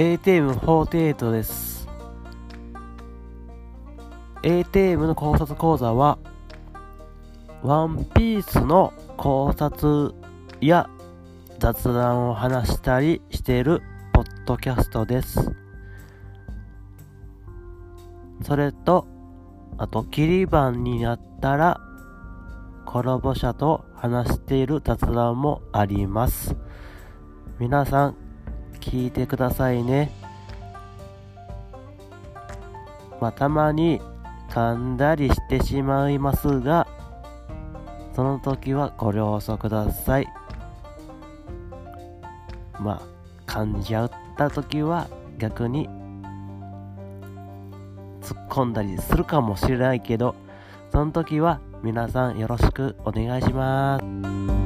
ATM48 です。ATM の考察講座はワンピースの考察や雑談を話したりしているポッドキャストです。それとあと切り板になったらコラボ者と話している雑談もあります。皆さん聞いてくださいね。まあたまに噛んだりしてしまいますがその時はご了承ください。まあ噛んじゃった時は逆に突っ込んだりするかもしれないけどその時は皆さんよろしくお願いします。